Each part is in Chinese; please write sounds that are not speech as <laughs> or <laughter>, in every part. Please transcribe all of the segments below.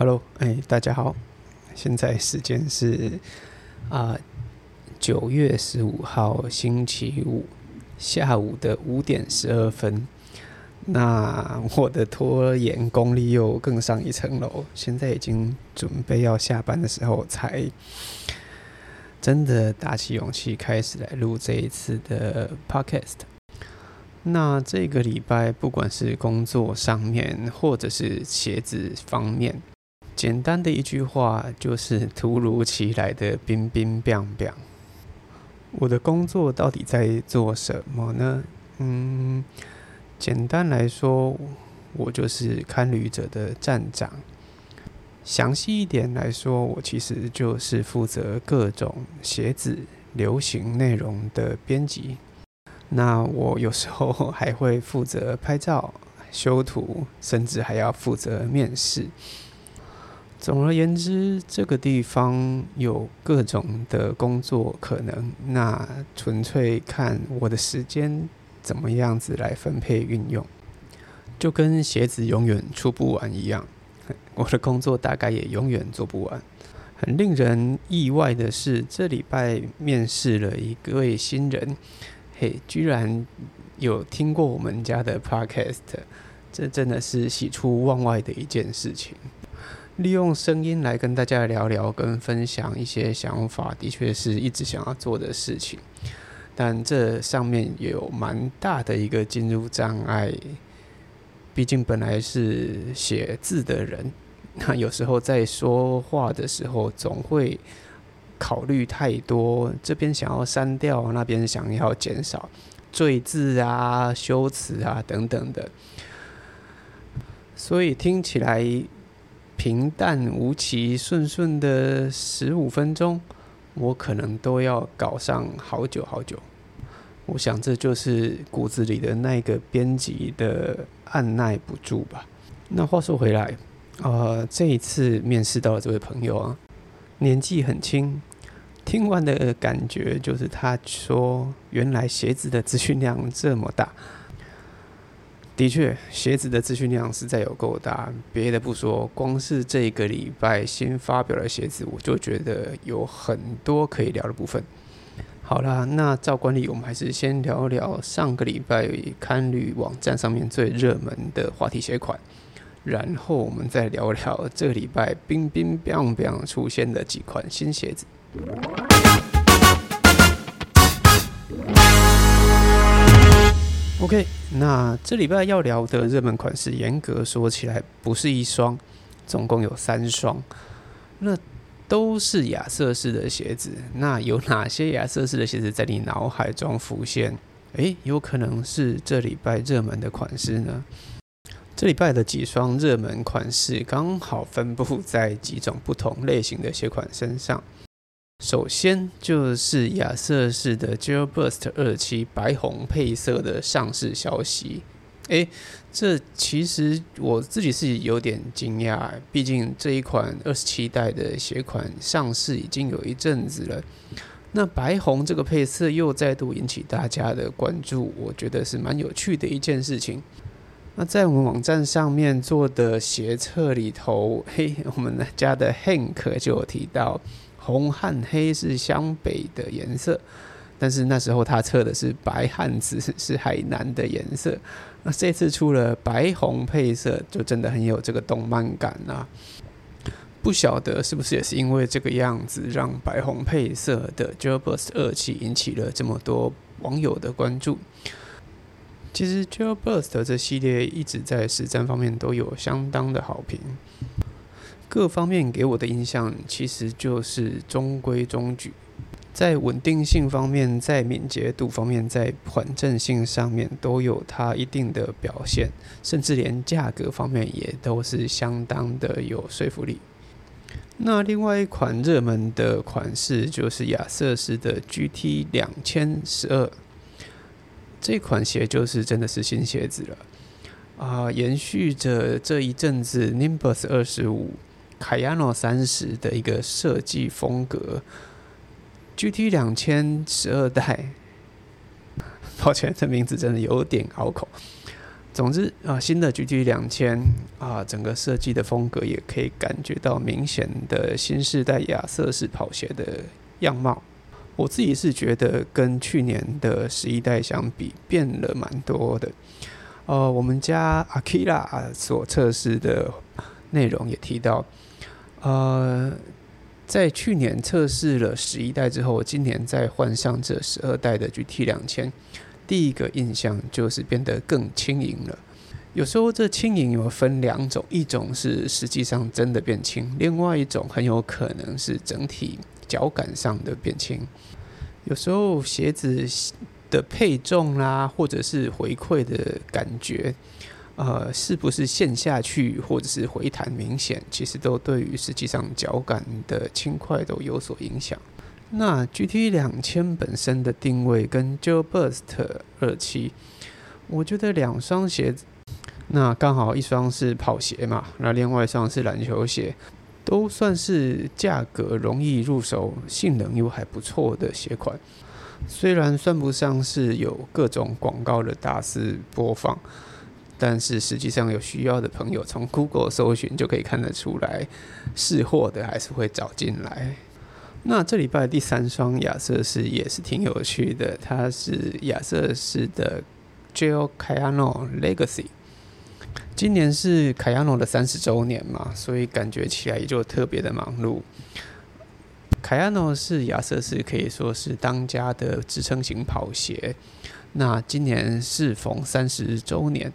Hello，哎，大家好，现在时间是啊九月十五号星期五下午的五点十二分。那我的拖延功力又更上一层楼，现在已经准备要下班的时候，才真的打起勇气开始来录这一次的 Podcast。那这个礼拜，不管是工作上面，或者是鞋子方面，简单的一句话就是突如其来的冰冰冰冰。我的工作到底在做什么呢？嗯，简单来说，我就是看旅者的站长。详细一点来说，我其实就是负责各种鞋子流行内容的编辑。那我有时候还会负责拍照、修图，甚至还要负责面试。总而言之，这个地方有各种的工作可能，那纯粹看我的时间怎么样子来分配运用，就跟鞋子永远出不完一样，我的工作大概也永远做不完。很令人意外的是，这礼拜面试了一位新人，嘿，居然有听过我们家的 podcast，这真的是喜出望外的一件事情。利用声音来跟大家聊聊，跟分享一些想法，的确是一直想要做的事情。但这上面有蛮大的一个进入障碍，毕竟本来是写字的人，<laughs> 那有时候在说话的时候，总会考虑太多，这边想要删掉，那边想要减少赘字啊、修辞啊等等的，所以听起来。平淡无奇、顺顺的十五分钟，我可能都要搞上好久好久。我想这就是骨子里的那个编辑的按耐不住吧。那话说回来，呃，这一次面试到的这位朋友啊，年纪很轻，听完的感觉就是他说，原来鞋子的资讯量这么大。的确，鞋子的资讯量实在有够大。别的不说，光是这个礼拜新发表的鞋子，我就觉得有很多可以聊的部分。好啦，那照惯例，我们还是先聊聊上个礼拜看旅网站上面最热门的话题鞋款，然后我们再聊聊这个礼拜冰冰冰冰出现的几款新鞋子。OK，那这礼拜要聊的热门款式，严格说起来不是一双，总共有三双。那都是亚瑟士的鞋子。那有哪些亚瑟士的鞋子在你脑海中浮现？诶，有可能是这礼拜热门的款式呢？这礼拜的几双热门款式刚好分布在几种不同类型的鞋款身上。首先就是亚瑟士的 Gel Burst 二七白红配色的上市消息，诶，这其实我自己是有点惊讶，毕竟这一款二十七代的鞋款上市已经有一阵子了，那白红这个配色又再度引起大家的关注，我觉得是蛮有趣的一件事情。那在我们网站上面做的鞋测里头，嘿，我们家的 Hank 就有提到。红和黑是湘北的颜色，但是那时候他测的是白汉紫 <laughs> 是海南的颜色。那这次出了白红配色，就真的很有这个动漫感啊！不晓得是不是也是因为这个样子，让白红配色的 j e l b u s t 二期引起了这么多网友的关注。其实 j e l b u s t 这系列一直在实战方面都有相当的好评。各方面给我的印象其实就是中规中矩，在稳定性方面，在敏捷度方面，在缓震性上面都有它一定的表现，甚至连价格方面也都是相当的有说服力。那另外一款热门的款式就是亚瑟士的 GT 两千十二，这款鞋就是真的是新鞋子了啊，延续着这一阵子 Nimbus 二十五。凯亚诺三十的一个设计风格，GT 两千十二代，<laughs> 抱歉，这名字真的有点拗口。总之啊，新的 GT 两千啊，整个设计的风格也可以感觉到明显的新时代亚瑟士跑鞋的样貌。我自己是觉得跟去年的十一代相比变了蛮多的。呃，我们家阿 k i r a 所测试的内容也提到，呃，在去年测试了十一代之后，今年再换上这十二代的 GT 两千。第一个印象就是变得更轻盈了。有时候这轻盈有分两种，一种是实际上真的变轻，另外一种很有可能是整体脚感上的变轻。有时候鞋子的配重啦，或者是回馈的感觉，呃，是不是陷下去，或者是回弹明显，其实都对于实际上脚感的轻快都有所影响。那 GT 两千本身的定位跟 Gel Burst 二七，我觉得两双鞋子，那刚好一双是跑鞋嘛，那另外一双是篮球鞋，都算是价格容易入手、性能又还不错的鞋款。虽然算不上是有各种广告的大肆播放，但是实际上有需要的朋友从 Google 搜寻就可以看得出来，试货的还是会找进来。那这礼拜第三双亚瑟士也是挺有趣的，它是亚瑟士的 Gel Cayano Legacy。今年是 c a a n o 的三十周年嘛，所以感觉起来也就特别的忙碌。c a a n o 是亚瑟士可以说是当家的支撑型跑鞋，那今年适逢三十周年，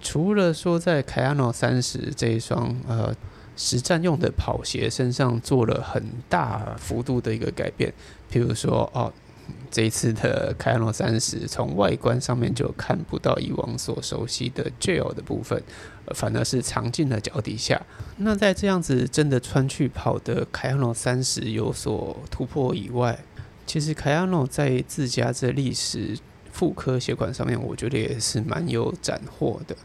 除了说在 Cayano 三十这一双呃。实战用的跑鞋身上做了很大幅度的一个改变，譬如说哦，这一次的凯安诺三十从外观上面就看不到以往所熟悉的 gel 的部分，反而是藏进了脚底下。那在这样子真的穿去跑的凯安诺三十有所突破以外，其实凯安诺在自家这历史复刻鞋款上面，我觉得也是蛮有斩获的。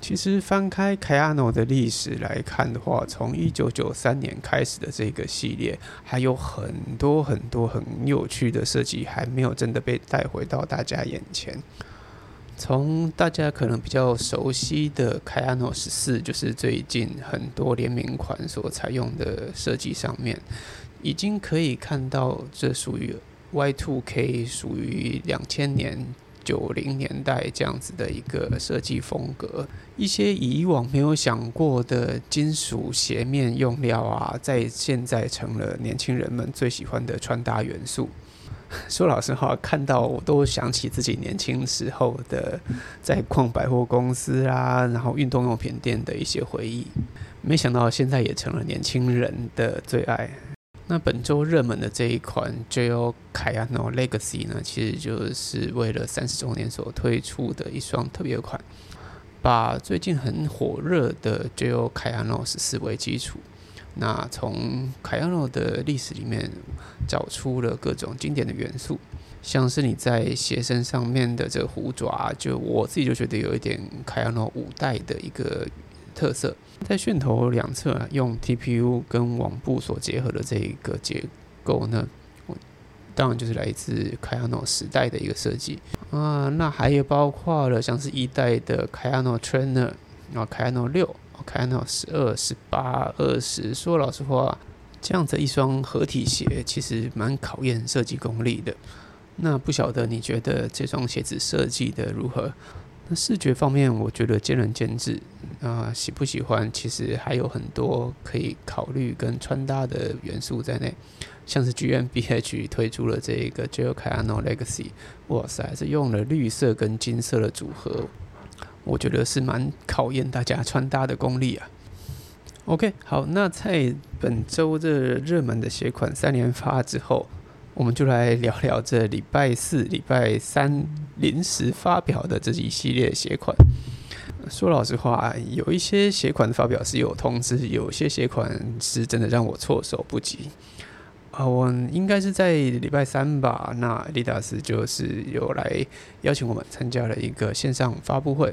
其实翻开凯亚诺的历史来看的话，从一九九三年开始的这个系列，还有很多很多很有趣的设计，还没有真的被带回到大家眼前。从大家可能比较熟悉的凯亚诺十四，就是最近很多联名款所采用的设计上面，已经可以看到这属于 Y Two K，属于两千年。九零年代这样子的一个设计风格，一些以往没有想过的金属鞋面用料啊，在现在成了年轻人们最喜欢的穿搭元素。<laughs> 说老实话，看到我都想起自己年轻时候的在逛百货公司啊，然后运动用品店的一些回忆。没想到现在也成了年轻人的最爱。那本周热门的这一款 Gel Cayano Legacy 呢，其实就是为了三十周年所推出的一双特别款，把最近很火热的 Gel Cayano 十四为基础，那从 Cayano 的历史里面找出了各种经典的元素，像是你在鞋身上面的这个虎爪，就我自己就觉得有一点 Cayano 五代的一个。特色在楦头两侧用 TPU 跟网布所结合的这一个结构呢，我当然就是来自 KAYANO 时代的一个设计啊。那还有包括了像是一代的 KAYANO Trainer，然后凯亚诺六、凯亚诺十二、十八、二十。说老实话，这样子一双合体鞋其实蛮考验设计功力的。那不晓得你觉得这双鞋子设计的如何？那视觉方面，我觉得见仁见智啊，喜不喜欢其实还有很多可以考虑跟穿搭的元素在内，像是 GMBH 推出了这个 Gel Cayano Legacy，哇塞，是用了绿色跟金色的组合，我觉得是蛮考验大家穿搭的功力啊。OK，好，那在本周这热门的鞋款三连发之后。我们就来聊聊这礼拜四、礼拜三临时发表的这一系列鞋款。说老实话，有一些鞋款的发表是有通知，有些鞋款是真的让我措手不及。啊，我应该是在礼拜三吧，那利达斯就是有来邀请我们参加了一个线上发布会。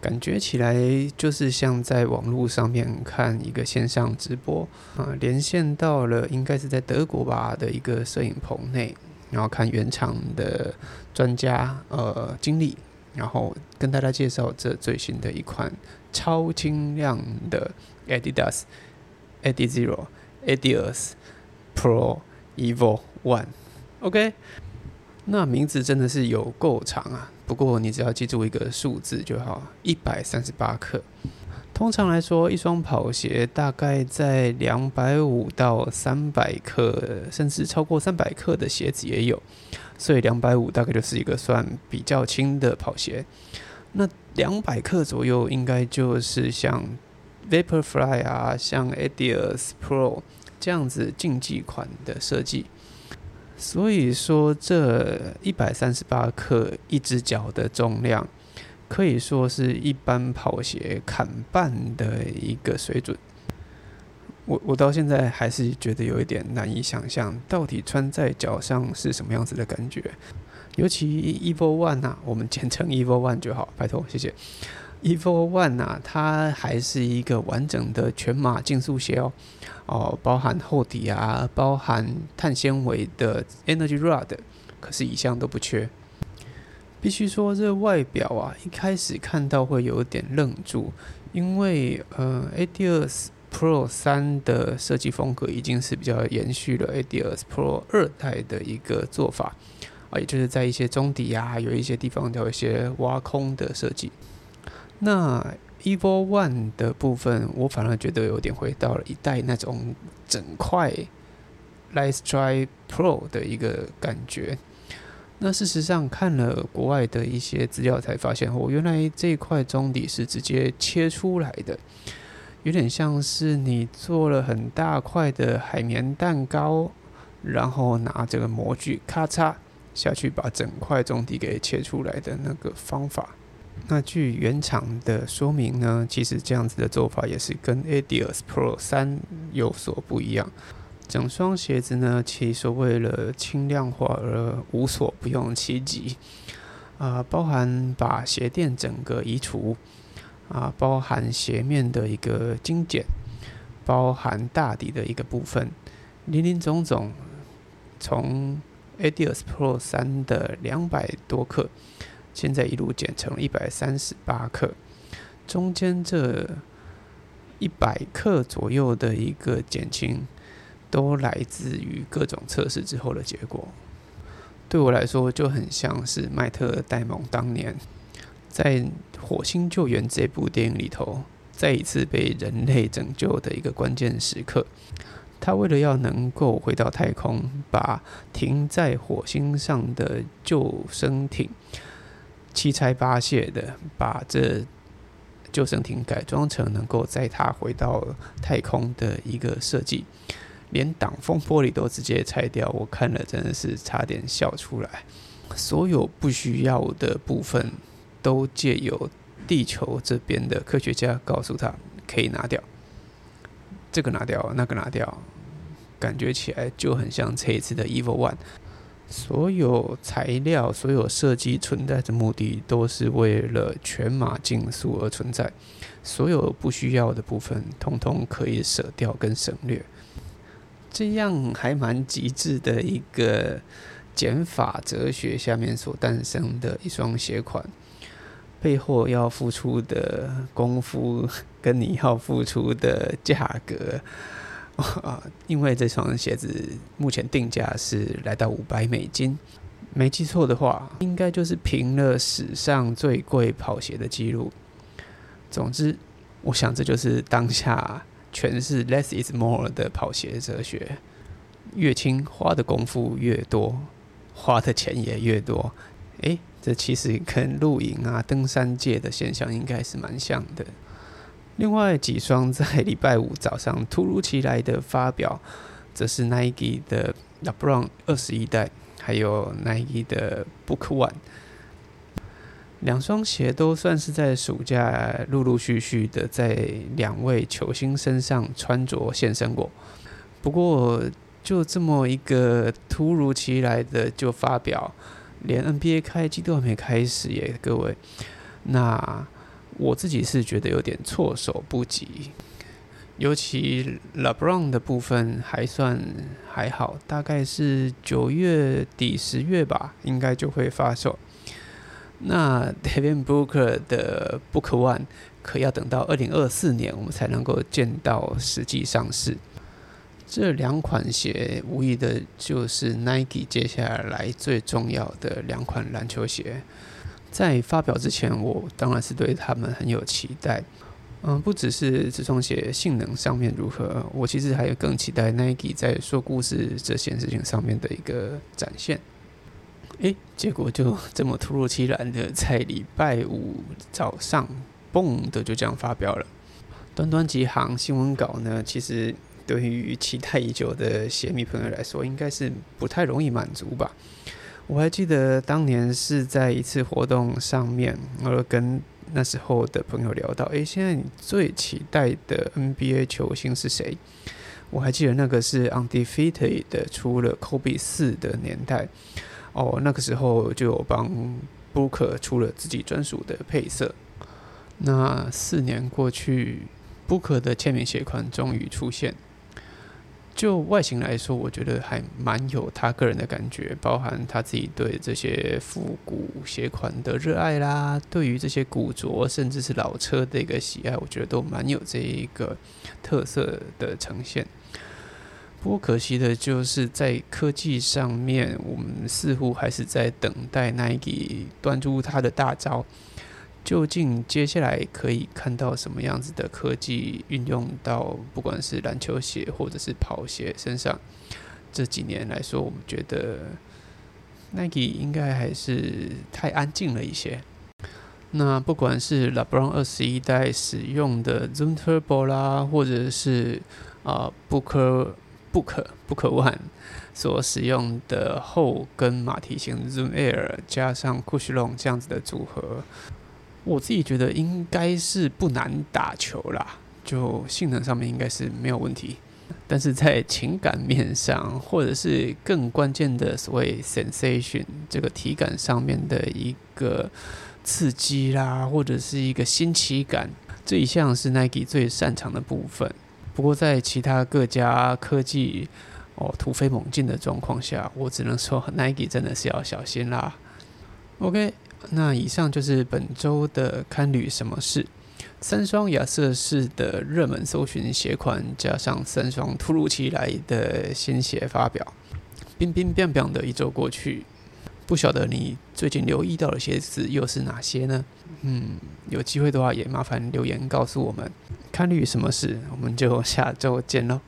感觉起来就是像在网络上面看一个线上直播啊，连线到了应该是在德国吧的一个摄影棚内，然后看原厂的专家呃经理然后跟大家介绍这最新的一款超轻量的 Adidas Adizero Adios Pro Evo One。OK，那名字真的是有够长啊，不过你只要记住一个数字就好，一百三十八克。通常来说，一双跑鞋大概在两百五到三百克，甚至超过三百克的鞋子也有，所以两百五大概就是一个算比较轻的跑鞋。那两百克左右应该就是像 Vaporfly 啊，像 Adidas Pro 这样子竞技款的设计。所以说，这一百三十八克一只脚的重量。可以说是一般跑鞋砍半的一个水准。我我到现在还是觉得有一点难以想象，到底穿在脚上是什么样子的感觉。尤其 Evo One 啊，我们简称 Evo One 就好，拜托，谢谢。Evo One 啊，它还是一个完整的全码竞速鞋哦，哦，包含厚底啊，包含碳纤维的 Energy Rod，可是一项都不缺。必须说，这外表啊，一开始看到会有点愣住，因为呃，Adidas Pro 三的设计风格已经是比较延续了 Adidas Pro 二代的一个做法啊，也就是在一些中底啊，有一些地方有一些挖空的设计。那 Evo One 的部分，我反而觉得有点回到了一代那种整块 Light Strike Pro 的一个感觉。那事实上，看了国外的一些资料，才发现哦，原来这一块中底是直接切出来的，有点像是你做了很大块的海绵蛋糕，然后拿这个模具咔嚓下去，把整块中底给切出来的那个方法。那据原厂的说明呢，其实这样子的做法也是跟 Adidas Pro 三有所不一样。整双鞋子呢，其实为了轻量化而无所不用其极，啊，包含把鞋垫整个移除，啊，包含鞋面的一个精简，包含大底的一个部分，林林总总，从 Adidas Pro 三的两百多克，现在一路减成一百三十八克，中间这一百克左右的一个减轻。都来自于各种测试之后的结果。对我来说，就很像是迈特戴蒙当年在《火星救援》这部电影里头，再一次被人类拯救的一个关键时刻。他为了要能够回到太空，把停在火星上的救生艇七拆八卸的把这救生艇改装成能够载他回到太空的一个设计。连挡风玻璃都直接拆掉，我看了真的是差点笑出来。所有不需要的部分都借由地球这边的科学家告诉他可以拿掉，这个拿掉，那个拿掉，感觉起来就很像这一次的 Evil One。所有材料、所有设计存在的目的都是为了全马竞速而存在，所有不需要的部分通通可以舍掉跟省略。这样还蛮极致的一个减法哲学下面所诞生的一双鞋款，背后要付出的功夫跟你要付出的价格 <laughs> 啊，因为这双鞋子目前定价是来到五百美金，没记错的话，应该就是平了史上最贵跑鞋的记录。总之，我想这就是当下。全是 less is more 的跑鞋哲学，越轻花的功夫越多，花的钱也越多。诶，这其实跟露营啊、登山界的现象应该是蛮像的。另外几双在礼拜五早上突如其来的发表，则是 Nike 的 LeBron 二十一代，还有 Nike 的 Book One。两双鞋都算是在暑假陆陆续续的在两位球星身上穿着现身过。不过就这么一个突如其来的就发表，连 NBA 开机都还没开始耶，各位。那我自己是觉得有点措手不及，尤其 LeBron 的部分还算还好，大概是九月底十月吧，应该就会发售。那 Devin Booker 的 Book One 可要等到二零二四年，我们才能够见到实际上市。这两款鞋无疑的就是 Nike 接下来最重要的两款篮球鞋。在发表之前，我当然是对他们很有期待。嗯，不只是这双鞋性能上面如何，我其实还有更期待 Nike 在说故事这件事情上面的一个展现。诶，结果就这么突如其来的在礼拜五早上，嘣的就这样发表了。短短几行新闻稿呢，其实对于期待已久的鞋迷朋友来说，应该是不太容易满足吧。我还记得当年是在一次活动上面，我跟那时候的朋友聊到，诶，现在你最期待的 NBA 球星是谁？我还记得那个是 Undefeated 的，出了 Kobe 四的年代。哦，那个时候就有帮 Booker 出了自己专属的配色。那四年过去，Booker 的签名鞋款终于出现。就外形来说，我觉得还蛮有他个人的感觉，包含他自己对这些复古鞋款的热爱啦，对于这些古着甚至是老车的一个喜爱，我觉得都蛮有这一个特色的呈现。不过可惜的就是在科技上面，我们似乎还是在等待 Nike 端出他的大招。究竟接下来可以看到什么样子的科技运用到不管是篮球鞋或者是跑鞋身上？这几年来说，我们觉得 Nike 应该还是太安静了一些。那不管是 LeBron 二十一代使用的 Zoom Turbo 啦，或者是啊 Book Book Book One 所使用的后跟马蹄形 Zoom Air 加上 c u s h l o n 这样子的组合。我自己觉得应该是不难打球啦，就性能上面应该是没有问题，但是在情感面上，或者是更关键的所谓 sensation 这个体感上面的一个刺激啦，或者是一个新奇感，这一项是 Nike 最擅长的部分。不过在其他各家科技哦突飞猛进的状况下，我只能说 Nike 真的是要小心啦。OK。那以上就是本周的堪旅什么事？三双亚瑟士的热门搜寻鞋款，加上三双突如其来的新鞋发表，冰冰冰冰的一周过去，不晓得你最近留意到的鞋子又是哪些呢？嗯，有机会的话也麻烦留言告诉我们。看绿什么事？我们就下周见喽。